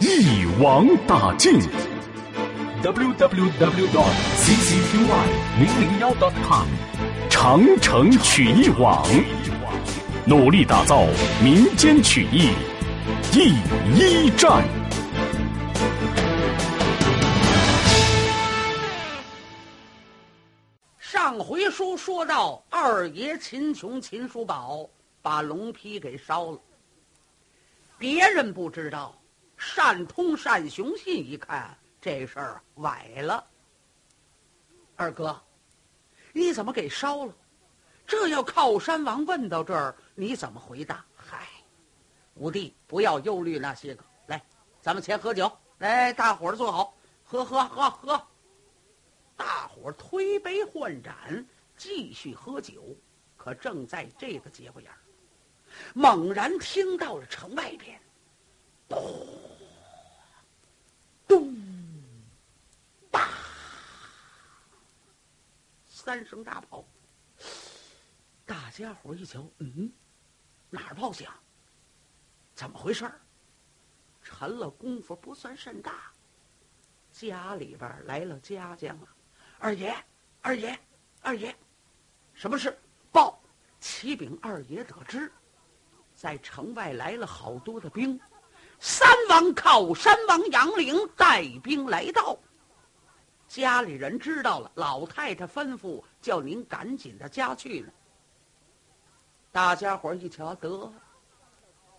一网打尽。www dot ccqy 零零幺 dot com。长城曲艺网，努力打造民间曲艺第一站。上回书说到，二爷秦琼、秦叔宝把龙批给烧了。别人不知道，单通、单雄信一看这事儿崴了。二哥。你怎么给烧了？这要靠山王问到这儿，你怎么回答？嗨，五弟，不要忧虑那些个。来，咱们先喝酒。来，大伙儿坐好，喝喝喝喝。大伙儿推杯换盏，继续喝酒。可正在这个节骨眼儿，猛然听到了城外边，咚咚。三声大炮，大家伙一瞧，嗯，哪儿炮响？怎么回事儿？沉了功夫不算甚大，家里边来了家将啊！二爷，二爷，二爷，什么事？报！启禀二爷得知，在城外来了好多的兵，三王靠山王杨凌带兵来到。家里人知道了，老太太吩咐叫您赶紧的家去呢。大家伙一瞧，得，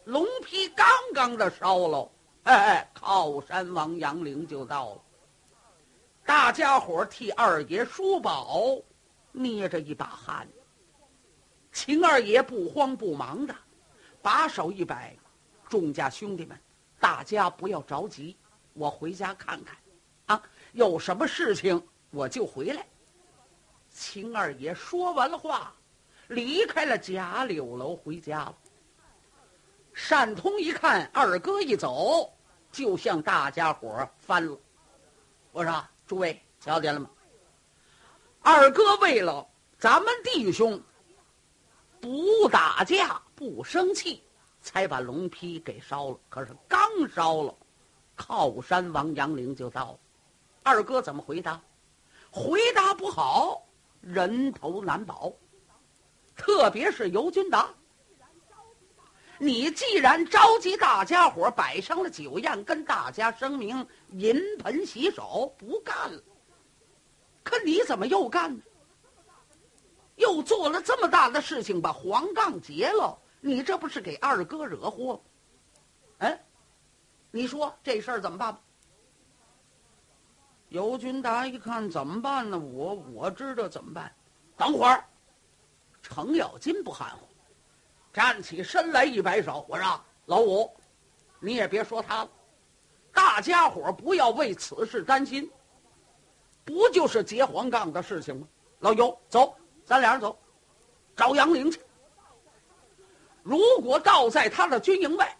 龙皮刚刚的烧了，哎，靠山王杨凌就到了。大家伙替二爷叔宝捏着一把汗。秦二爷不慌不忙的，把手一摆，众家兄弟们，大家不要着急，我回家看看。啊有什么事情我就回来。秦二爷说完了话，离开了贾柳楼回家了。单通一看二哥一走，就向大家伙翻了。我说：“诸位瞧见了吗？二哥为了咱们弟兄不打架不生气，才把龙批给烧了。可是刚烧了，靠山王杨凌就到了。”二哥怎么回答？回答不好，人头难保。特别是尤军达，你既然召集大家伙摆上了酒宴，跟大家声明银盆洗手，不干了。可你怎么又干呢？又做了这么大的事情，把黄杠结了，你这不是给二哥惹祸？哎，你说这事儿怎么办？尤军达一看怎么办呢？我我知道怎么办。等会儿，程咬金不含糊，站起身来一摆手，我说：“老五，你也别说他了，大家伙不要为此事担心。不就是结黄杠的事情吗？老尤，走，咱俩人走，找杨凌去。如果倒在他的军营外，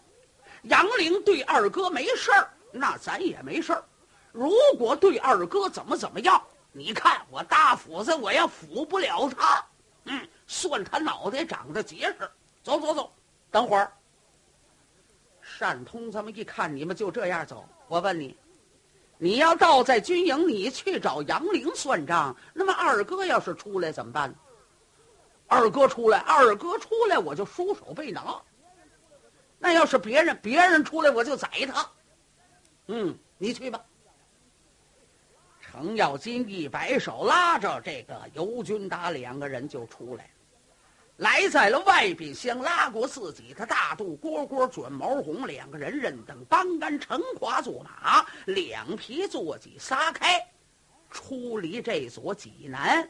杨凌对二哥没事儿，那咱也没事儿。”如果对二哥怎么怎么样，你看我大斧子，我要斧不了他，嗯，算他脑袋长得结实。走走走，等会儿。单通这么一看，你们就这样走。我问你，你要倒在军营，你去找杨凌算账，那么二哥要是出来怎么办？二哥出来，二哥出来，我就束手被拿。那要是别人，别人出来，我就宰他。嗯，你去吧。程咬金一摆手，拉着这个尤军达两个人就出来，来在了外边，先拉过自己的大肚蝈蝈准毛红两个人，人等帮杆乘华坐马，两匹坐骑撒开，出离这座济南，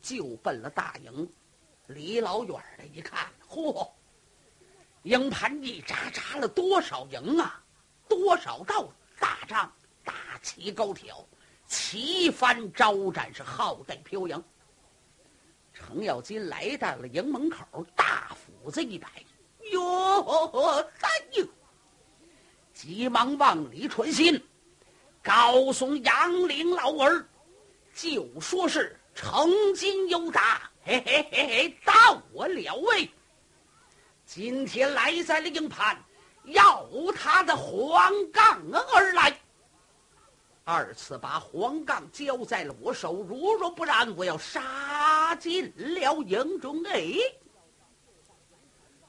就奔了大营。离老远的一看，嚯，营盘一扎扎了多少营啊，多少道大仗。大旗高挑，旗帆招展，是浩带飘扬。程咬金来到了营门口，大斧子一摆，哟，哎呦！急忙往里传信，告诉杨凌老儿，就说是成金有达，嘿嘿嘿嘿，到我了喂！今天来在了营盘，要他的黄杠而来。二次把黄杠交在了我手，如若不然，我要杀进了营中。哎，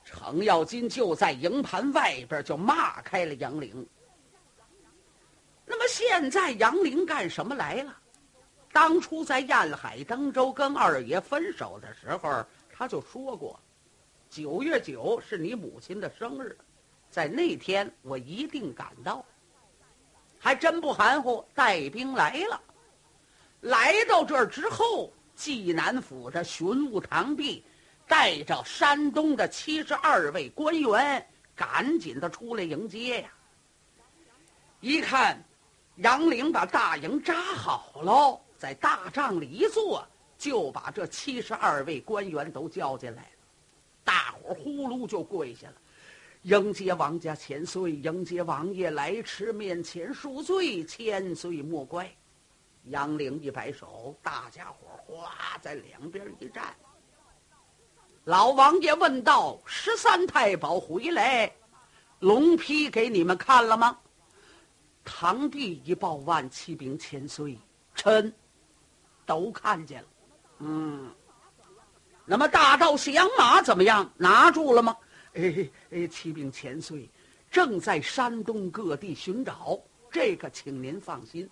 程咬金就在营盘外边就骂开了杨凌。那么现在杨凌干什么来了？当初在燕海登州跟二爷分手的时候，他就说过：“九月九是你母亲的生日，在那天我一定赶到。”还真不含糊，带兵来了。来到这儿之后，济南府的巡务堂弟带着山东的七十二位官员，赶紧的出来迎接呀。一看，杨凌把大营扎好喽，在大帐里一坐，就把这七十二位官员都叫进来了。大伙呼噜就跪下了。迎接王家千岁，迎接王爷来迟，面前恕罪，千岁莫怪。杨凌一摆手，大家伙哗在两边一站。老王爷问道：“十三太保回来，龙批给你们看了吗？”堂弟一报万骑兵千岁，臣都看见了。嗯，那么大道响马怎么样？拿住了吗？哎哎，启禀千岁正在山东各地寻找，这个请您放心，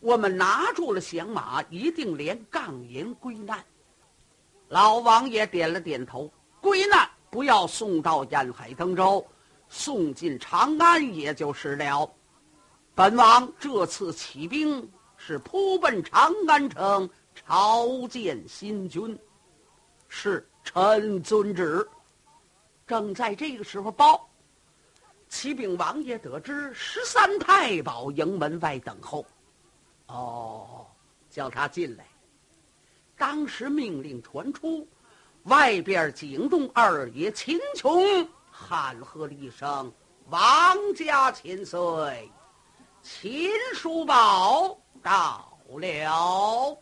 我们拿住了响马，一定连杠银归难。老王爷点了点头，归难不要送到沿海登州，送进长安也就是了。本王这次起兵是扑奔长安城，朝见新君，是臣遵旨。正在这个时候，报启禀王爷，得知十三太保营门外等候。哦，叫他进来。当时命令传出，外边惊动二爷秦琼，喊喝了一声：“王家千岁，秦叔宝到了。”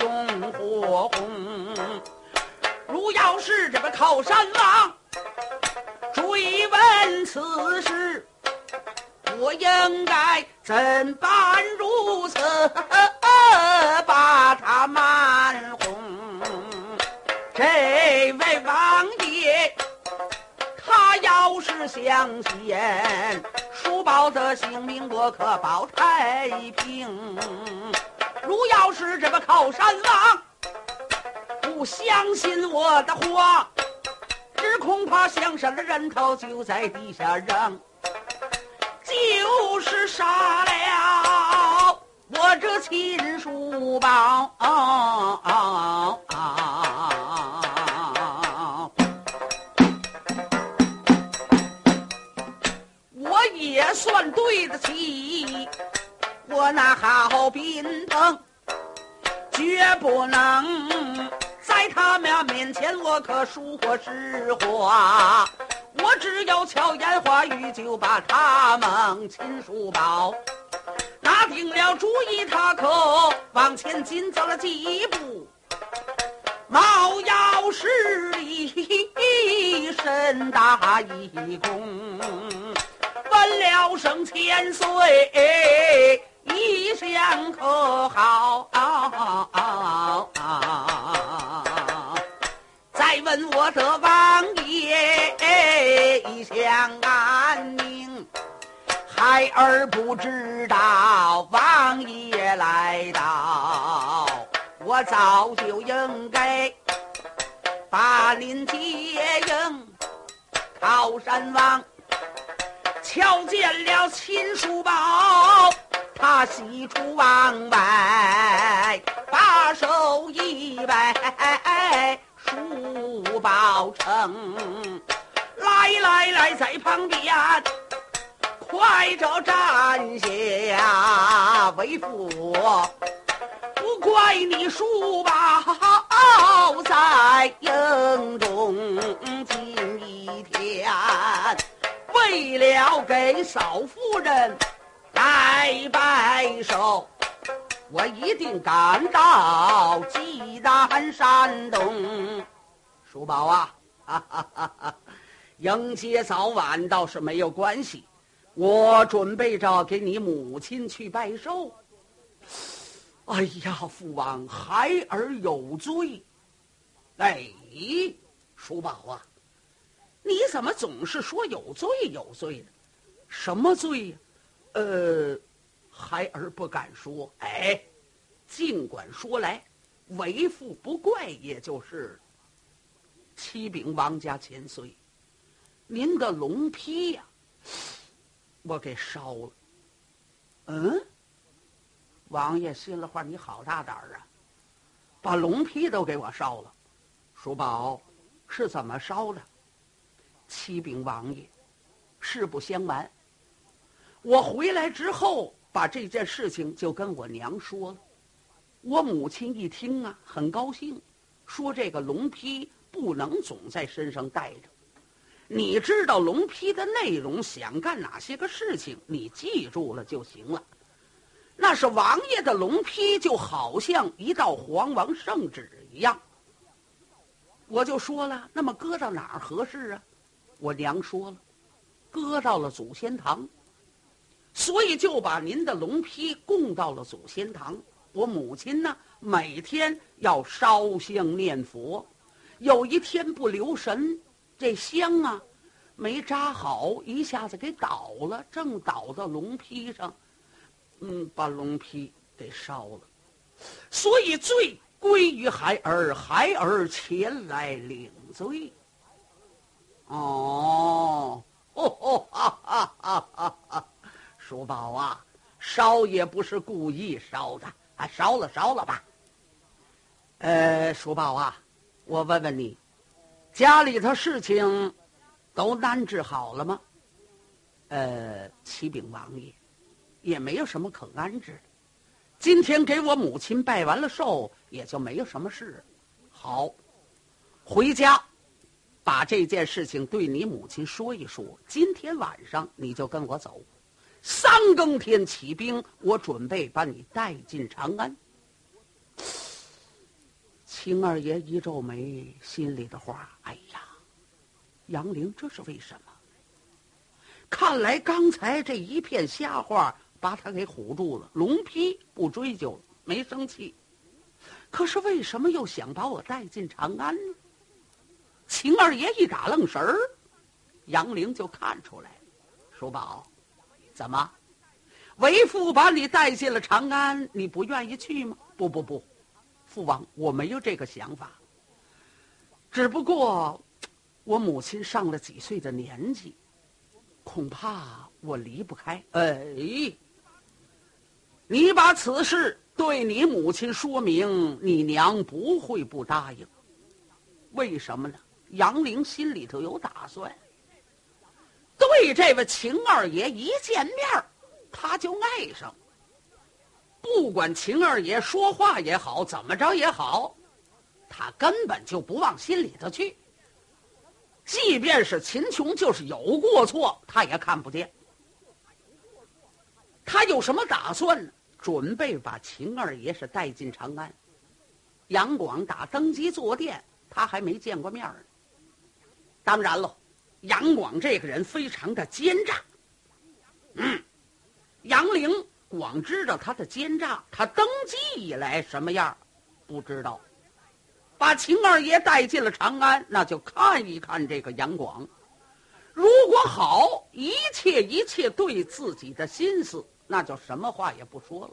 用火红。如要是这个靠山王追问此。事，我应该怎般如此。把他瞒哄？这位王爷，他要是相信叔宝的性命，我可保太平。如要是这个靠山王不相信我的话，只恐怕乡上的人头就在地下扔，就是杀了我这亲叔宝。我也算对得起我那好宾朋，绝不能。在他们面前，我可说实话。我只要巧言花语，就把他们亲叔抱。拿定了主意，他可往前进走了几步，猫腰施礼，深大一躬，问了声千岁，一向可好？问我的王爷一向安宁，孩儿不知道王爷来到，我早就应该把您接应。靠山王瞧见了秦叔宝，他喜出望外，把手一摆。书包成，来来来，在旁边快着站下，为父不怪你书包在营中今一天，为了给嫂夫人拜拜寿。我一定赶到济南山东，叔宝啊，哈哈哈哈迎接早晚倒是没有关系。我准备着给你母亲去拜寿。哎呀，父王，孩儿有罪。哎，叔宝啊，你怎么总是说有罪有罪的？什么罪呀？呃。孩儿不敢说，哎，尽管说来，为父不怪，也就是。启禀王家千岁，您的龙批呀，我给烧了。嗯，王爷心里话，你好大胆儿啊，把龙批都给我烧了。叔宝是怎么烧的？启禀王爷，实不相瞒，我回来之后。把这件事情就跟我娘说了，我母亲一听啊，很高兴，说这个龙批不能总在身上带着。你知道龙批的内容，想干哪些个事情，你记住了就行了。那是王爷的龙批，就好像一道皇王圣旨一样。我就说了，那么搁到哪儿合适啊？我娘说了，搁到了祖先堂。所以就把您的龙坯供到了祖先堂。我母亲呢，每天要烧香念佛。有一天不留神，这香啊没扎好，一下子给倒了，正倒到龙坯上，嗯，把龙坯给烧了。所以罪归于孩儿，孩儿前来领罪。哦，哈哈哈哈哈哈！叔宝啊，烧也不是故意烧的，啊，烧了烧了吧。呃，叔宝啊，我问问你，家里头事情都安置好了吗？呃，启禀王爷，也没有什么可安置的。今天给我母亲拜完了寿，也就没有什么事。好，回家把这件事情对你母亲说一说。今天晚上你就跟我走。三更天起兵，我准备把你带进长安。秦二爷一皱眉，心里的话：哎呀，杨凌这是为什么？看来刚才这一片瞎话把他给唬住了。龙批不追究，没生气。可是为什么又想把我带进长安呢？秦二爷一打愣神儿，杨凌就看出来了，叔宝。怎么，为父把你带进了长安，你不愿意去吗？不不不，父王，我没有这个想法。只不过，我母亲上了几岁的年纪，恐怕我离不开。哎，你把此事对你母亲说明，你娘不会不答应。为什么呢？杨凌心里头有打算，对这位秦二爷一见面他就爱上。不管秦二爷说话也好，怎么着也好，他根本就不往心里头去。即便是秦琼，就是有过错，他也看不见。他有什么打算呢？准备把秦二爷是带进长安。杨广打登基坐殿，他还没见过面呢。当然了，杨广这个人非常的奸诈。嗯，杨凌广知道他的奸诈，他登基以来什么样，不知道。把秦二爷带进了长安，那就看一看这个杨广。如果好，一切一切对自己的心思，那就什么话也不说了。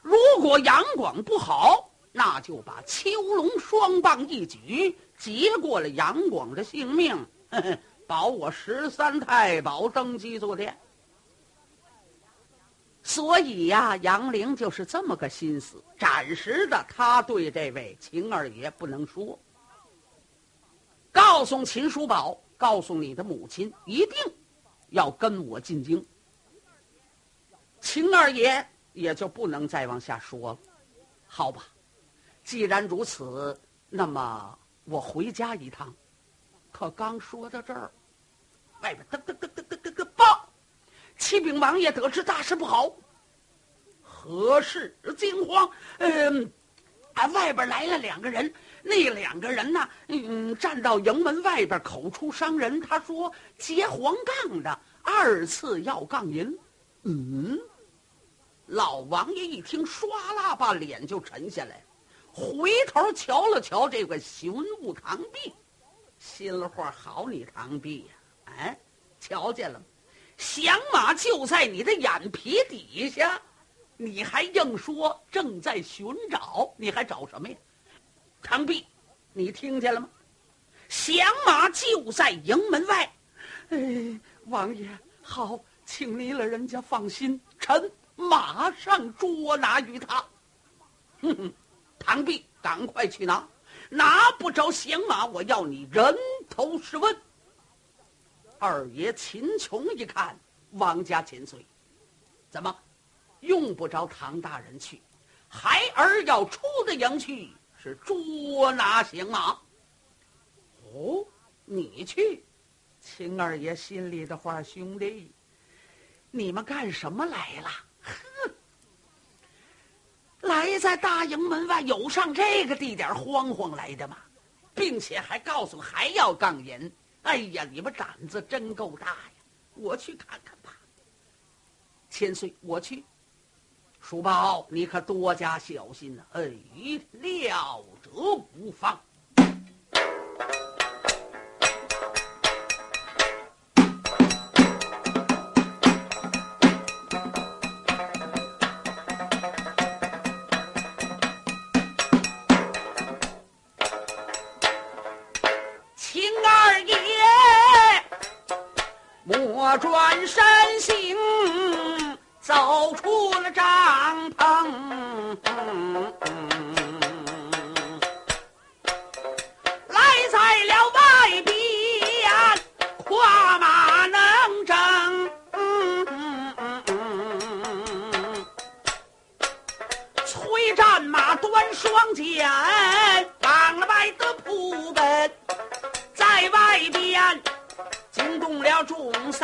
如果杨广不好，那就把秋龙双棒一举，结过了杨广的性命，保我十三太保登基坐殿。所以呀，杨凌就是这么个心思。暂时的，他对这位秦二爷不能说。告诉秦叔宝，告诉你的母亲，一定要跟我进京。秦二爷也就不能再往下说了。好吧，既然如此，那么我回家一趟。可刚说到这儿，外边噔噔噔噔噔噔噔报。启禀王爷，得知大事不好。何事惊慌？嗯，啊，外边来了两个人。那两个人呢？嗯，站到营门外边，口出伤人。他说劫黄杠的，二次要杠银。嗯，老王爷一听，唰啦把脸就沉下来，回头瞧了瞧这个寻物堂壁，心里话：好你堂壁呀！哎，瞧见了吗？响马就在你的眼皮底下，你还硬说正在寻找？你还找什么呀？堂壁，你听见了吗？响马就在营门外。哎，王爷好，请您了人家放心，臣马上捉拿于他。哼哼，堂壁，赶快去拿，拿不着响马，我要你人头试问。二爷秦琼一看，王家千岁，怎么用不着唐大人去？孩儿要出的营去是捉拿行马。哦，你去，秦二爷心里的话，兄弟，你们干什么来了？在大营门外，有上这个地点慌慌来的吗？并且还告诉还要杠银。哎呀，你们胆子真够大呀！我去看看吧。千岁，我去。叔宝，你可多加小心！哎，料者无方。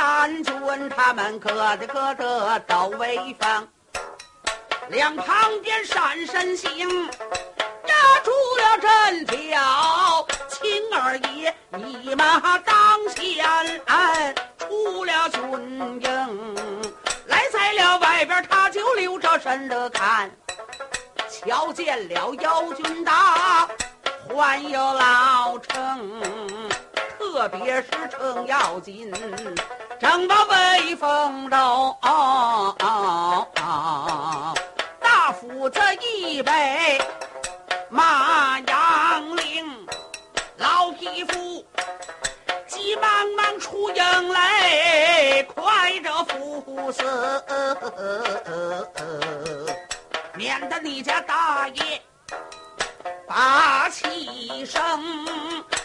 三军，他们可得可得到威风。两旁边闪身行，压住了阵脚。秦二爷一马当先，出了军营，来在了外边，他就留着神的看。瞧见了姚军大，还有老成。特别是程咬金，正把威风都大斧子一背，马杨凌，老匹夫急忙忙出营来，快着父死，免得你家大爷把气生。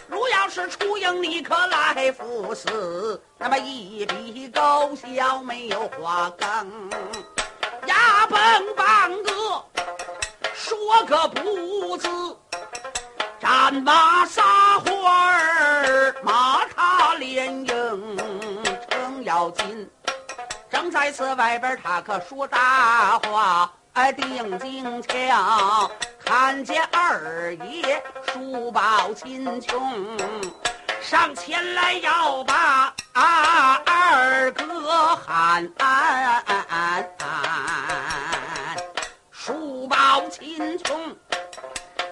如要是出营，你可来赴死，那么一笔勾销没有花梗，牙崩棒个说个不字。战马撒花儿，马踏连营。程咬金正在此外边，他可说大话。哎，定睛瞧，看见二爷书报秦琼上前来要把啊二哥喊。书报秦琼。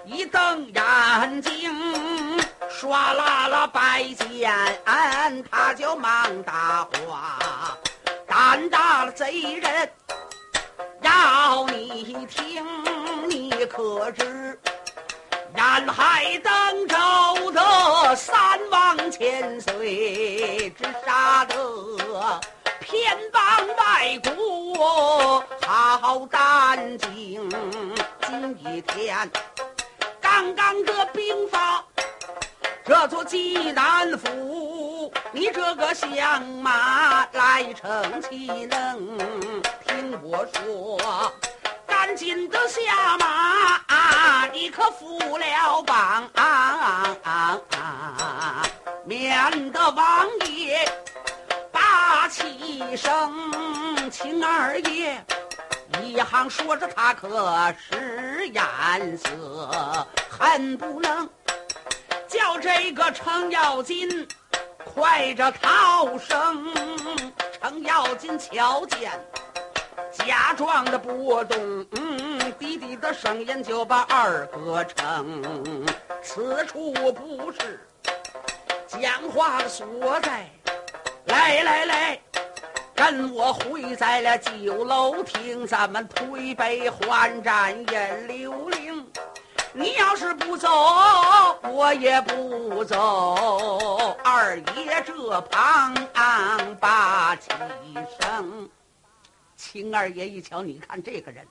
一瞪眼睛，唰啦啦拜见，他就忙答话：“胆大了贼人，要你听，你可知？南海登州的三王千岁，只杀得偏帮外国，好胆惊，今一天。”刚刚这兵发，这座济南府，你这个相马来成岂能？听我说，赶紧的下马，你可扶了帮，免得王爷把气生，秦二爷。一行说着，他可是颜色，恨不能叫这个程咬金快着逃生。程咬金瞧见假装的波动，低低的声音就把二哥称：“此处不是讲话的所在，来来来。”跟我回在了酒楼厅，咱们推杯换盏饮流灵。你要是不走，我也不走。二爷这旁把起声，秦二爷一瞧，你看这个人，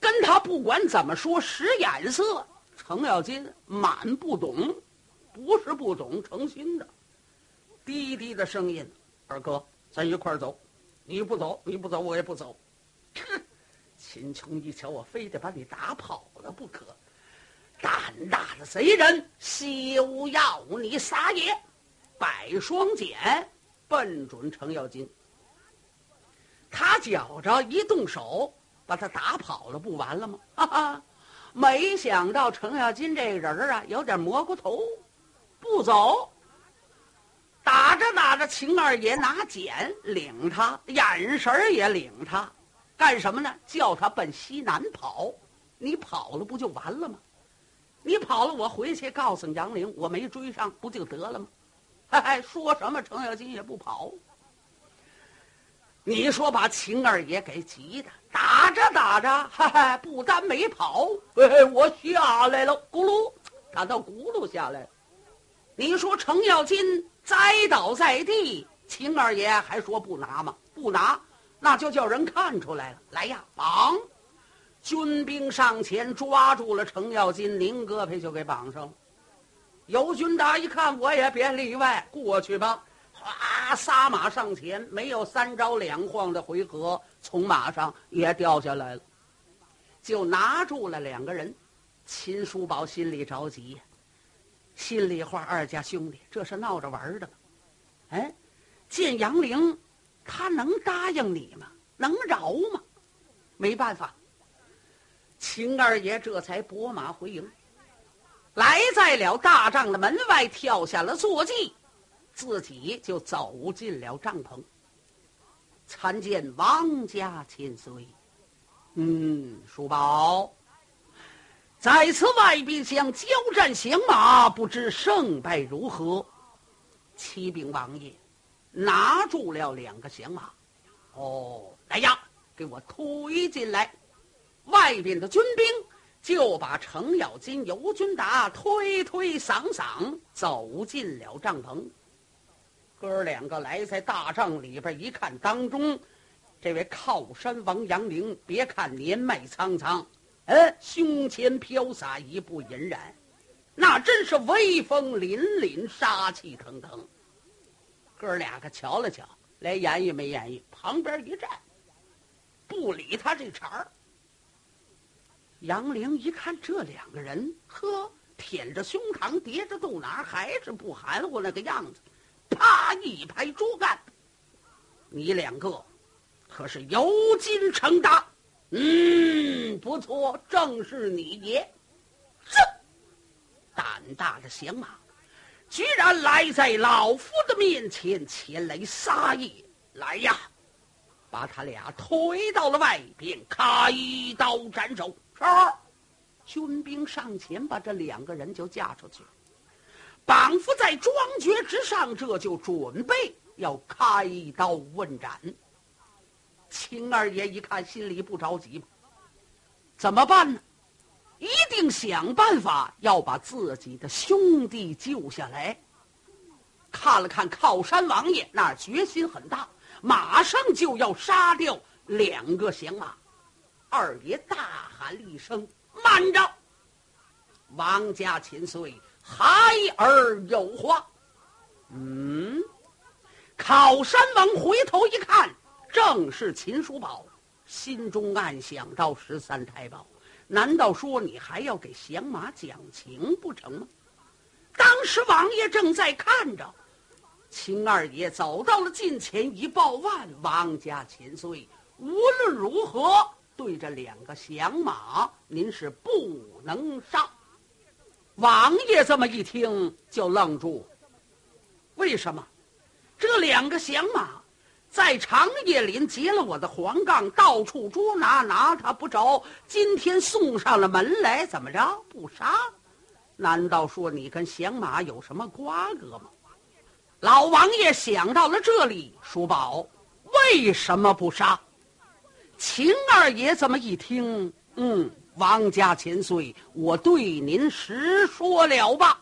跟他不管怎么说使眼色。程咬金满不懂，不是不懂，成心的，低低的声音，二哥。咱一块儿走，你不走，你不走，我也不走。哼！秦琼一瞧，我非得把你打跑了不可！胆大的贼人，休要你撒野！摆双锏，奔准程咬金。他觉着一动手，把他打跑了，不完了吗？哈哈！没想到程咬金这个人啊，有点蘑菇头，不走。打着打着，秦二爷拿锏领他，眼神也领他，干什么呢？叫他奔西南跑。你跑了不就完了吗？你跑了，我回去告诉杨凌，我没追上，不就得了吗？哎，说什么程咬金也不跑。你说把秦二爷给急的，打着打着，哈哈，不但没跑，哎，我下来了，咕噜，他倒咕噜下来。你说程咬金？栽倒在地，秦二爷还说不拿吗？不拿，那就叫人看出来了。来呀，绑！军兵上前抓住了程咬金，拧胳膊就给绑上了。尤军达一看，我也别例外，过去吧！哗，撒马上前，没有三招两晃的回合，从马上也掉下来了，就拿住了两个人。秦叔宝心里着急呀。心里话，二家兄弟这是闹着玩的，哎，见杨凌，他能答应你吗？能饶吗？没办法，秦二爷这才拨马回营，来在了大帐的门外，跳下了坐骑，自己就走进了帐篷，参见王家千岁。嗯，叔宝。在此外边想交战降马，不知胜败如何。启禀王爷，拿住了两个降马。哦，来呀，给我推进来！外边的军兵就把程咬金、尤军达推推搡搡走进了帐篷。哥两个来在大帐里边一看，当中这位靠山王杨凌，别看年迈苍苍，嗯，胸前飘洒一部银髯，那真是威风凛凛，杀气腾腾。哥俩个瞧了瞧，连言语没言语，旁边一站，不理他这茬儿。杨凌一看这两个人，呵，舔着胸膛，叠着肚腩，还是不含糊那个样子，啪一拍桌干：“你两个可是有金成大？嗯，不错，正是你爷。这胆大的响马，居然来在老夫的面前，前来撒野！来呀，把他俩推到了外边，开刀斩首。”是，军兵上前把这两个人就架出去，绑缚在庄橛之上，这就准备要开刀问斩。秦二爷一看，心里不着急怎么办呢？一定想办法要把自己的兄弟救下来。看了看靠山王爷，那决心很大，马上就要杀掉两个降马。二爷大喊了一声：“慢着！”王家千岁，孩儿有话。嗯，靠山王回头一看，正是秦叔宝，心中暗想到：十三太保，难道说你还要给降马讲情不成吗？当时王爷正在看着，秦二爷走到了近前，一抱腕：“王家千岁，无论如何。”对着两个响马，您是不能杀。王爷这么一听就愣住，为什么？这两个响马在长夜林劫了我的黄杠，到处捉拿，拿他不着。今天送上了门来，怎么着不杀？难道说你跟响马有什么瓜葛吗？老王爷想到了这里，叔宝，为什么不杀？秦二爷这么一听，嗯，王家千岁，我对您实说了吧。